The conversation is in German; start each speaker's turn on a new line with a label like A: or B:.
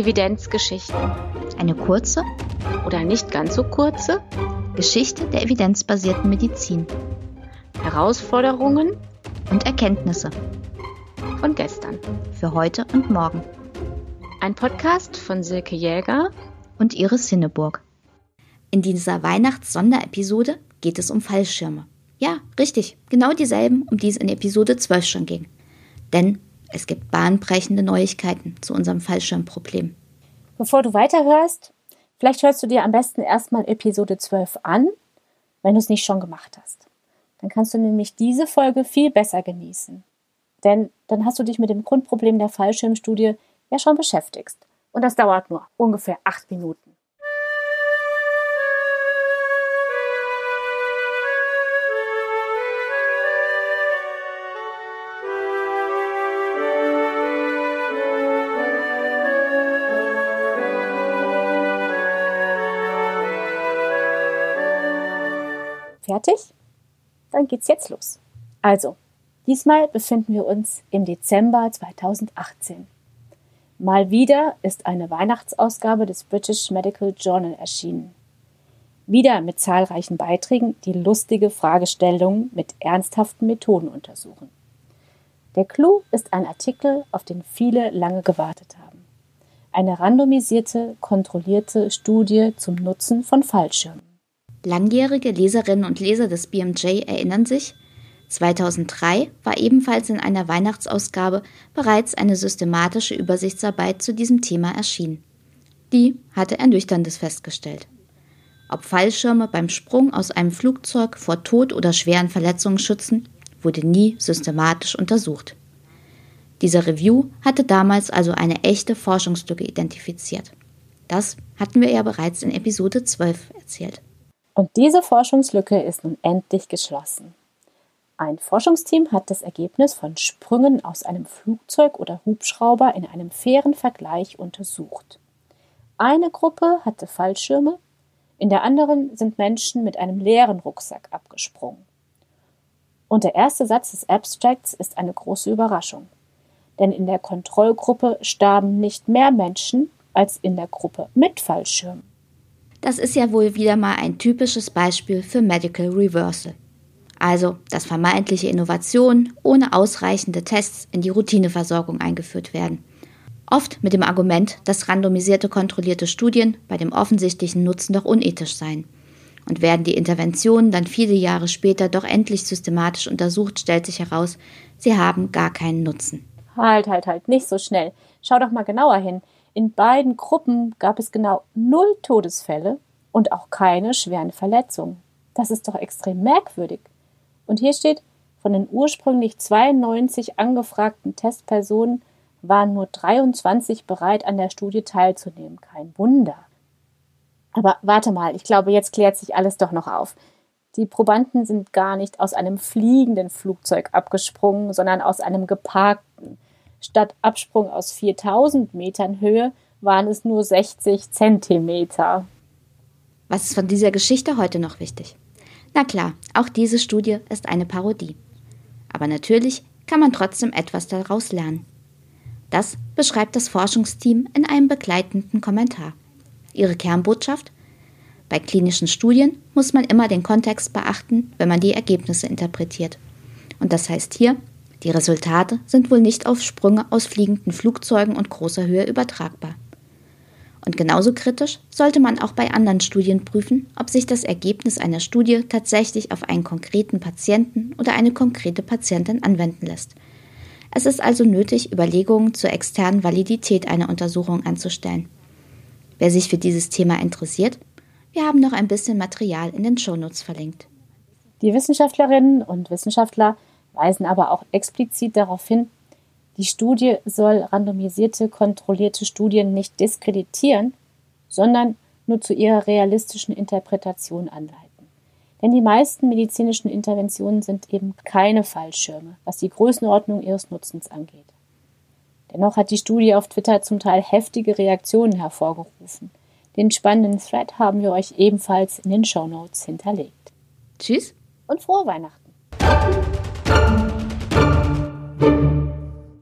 A: Evidenzgeschichten.
B: Eine kurze
A: oder nicht ganz so kurze
B: Geschichte der evidenzbasierten Medizin.
A: Herausforderungen
B: und Erkenntnisse
A: von gestern.
B: Für heute und morgen.
A: Ein Podcast von Silke Jäger
B: und Iris Hinneburg. In dieser Weihnachts-Sonderepisode geht es um Fallschirme. Ja, richtig, genau dieselben, um die es in Episode 12 schon ging. Denn es gibt bahnbrechende Neuigkeiten zu unserem Fallschirmproblem.
C: Bevor du weiterhörst, vielleicht hörst du dir am besten erstmal Episode 12 an, wenn du es nicht schon gemacht hast. Dann kannst du nämlich diese Folge viel besser genießen. Denn dann hast du dich mit dem Grundproblem der Fallschirmstudie ja schon beschäftigt. Und das dauert nur ungefähr acht Minuten. Fertig? Dann geht's jetzt los. Also, diesmal befinden wir uns im Dezember 2018. Mal wieder ist eine Weihnachtsausgabe des British Medical Journal erschienen. Wieder mit zahlreichen Beiträgen, die lustige Fragestellungen mit ernsthaften Methoden untersuchen. Der Clou ist ein Artikel, auf den viele lange gewartet haben. Eine randomisierte, kontrollierte Studie zum Nutzen von Fallschirmen.
B: Langjährige Leserinnen und Leser des BMJ erinnern sich, 2003 war ebenfalls in einer Weihnachtsausgabe bereits eine systematische Übersichtsarbeit zu diesem Thema erschienen. Die hatte Ernüchterndes festgestellt. Ob Fallschirme beim Sprung aus einem Flugzeug vor Tod oder schweren Verletzungen schützen, wurde nie systematisch untersucht. Diese Review hatte damals also eine echte Forschungslücke identifiziert. Das hatten wir ja bereits in Episode 12 erzählt.
C: Und diese Forschungslücke ist nun endlich geschlossen. Ein Forschungsteam hat das Ergebnis von Sprüngen aus einem Flugzeug oder Hubschrauber in einem fairen Vergleich untersucht. Eine Gruppe hatte Fallschirme, in der anderen sind Menschen mit einem leeren Rucksack abgesprungen. Und der erste Satz des Abstracts ist eine große Überraschung. Denn in der Kontrollgruppe starben nicht mehr Menschen als in der Gruppe mit Fallschirmen.
B: Das ist ja wohl wieder mal ein typisches Beispiel für Medical Reversal. Also, dass vermeintliche Innovationen ohne ausreichende Tests in die Routineversorgung eingeführt werden. Oft mit dem Argument, dass randomisierte kontrollierte Studien bei dem offensichtlichen Nutzen doch unethisch seien. Und werden die Interventionen dann viele Jahre später doch endlich systematisch untersucht, stellt sich heraus, sie haben gar keinen Nutzen.
C: Halt, halt, halt, nicht so schnell. Schau doch mal genauer hin. In beiden Gruppen gab es genau null Todesfälle und auch keine schweren Verletzungen. Das ist doch extrem merkwürdig. Und hier steht, von den ursprünglich 92 angefragten Testpersonen waren nur 23 bereit, an der Studie teilzunehmen. Kein Wunder. Aber warte mal, ich glaube, jetzt klärt sich alles doch noch auf. Die Probanden sind gar nicht aus einem fliegenden Flugzeug abgesprungen, sondern aus einem geparkten. Statt Absprung aus 4000 Metern Höhe waren es nur 60 Zentimeter.
B: Was ist von dieser Geschichte heute noch wichtig? Na klar, auch diese Studie ist eine Parodie. Aber natürlich kann man trotzdem etwas daraus lernen. Das beschreibt das Forschungsteam in einem begleitenden Kommentar. Ihre Kernbotschaft? Bei klinischen Studien muss man immer den Kontext beachten, wenn man die Ergebnisse interpretiert. Und das heißt hier, die Resultate sind wohl nicht auf Sprünge aus fliegenden Flugzeugen und großer Höhe übertragbar. Und genauso kritisch sollte man auch bei anderen Studien prüfen, ob sich das Ergebnis einer Studie tatsächlich auf einen konkreten Patienten oder eine konkrete Patientin anwenden lässt. Es ist also nötig, Überlegungen zur externen Validität einer Untersuchung anzustellen. Wer sich für dieses Thema interessiert, wir haben noch ein bisschen Material in den Shownotes verlinkt.
C: Die Wissenschaftlerinnen und Wissenschaftler weisen aber auch explizit darauf hin, die Studie soll randomisierte, kontrollierte Studien nicht diskreditieren, sondern nur zu ihrer realistischen Interpretation anleiten. Denn die meisten medizinischen Interventionen sind eben keine Fallschirme, was die Größenordnung ihres Nutzens angeht. Dennoch hat die Studie auf Twitter zum Teil heftige Reaktionen hervorgerufen. Den spannenden Thread haben wir euch ebenfalls in den Show Notes hinterlegt.
B: Tschüss
C: und frohe Weihnachten. thank you.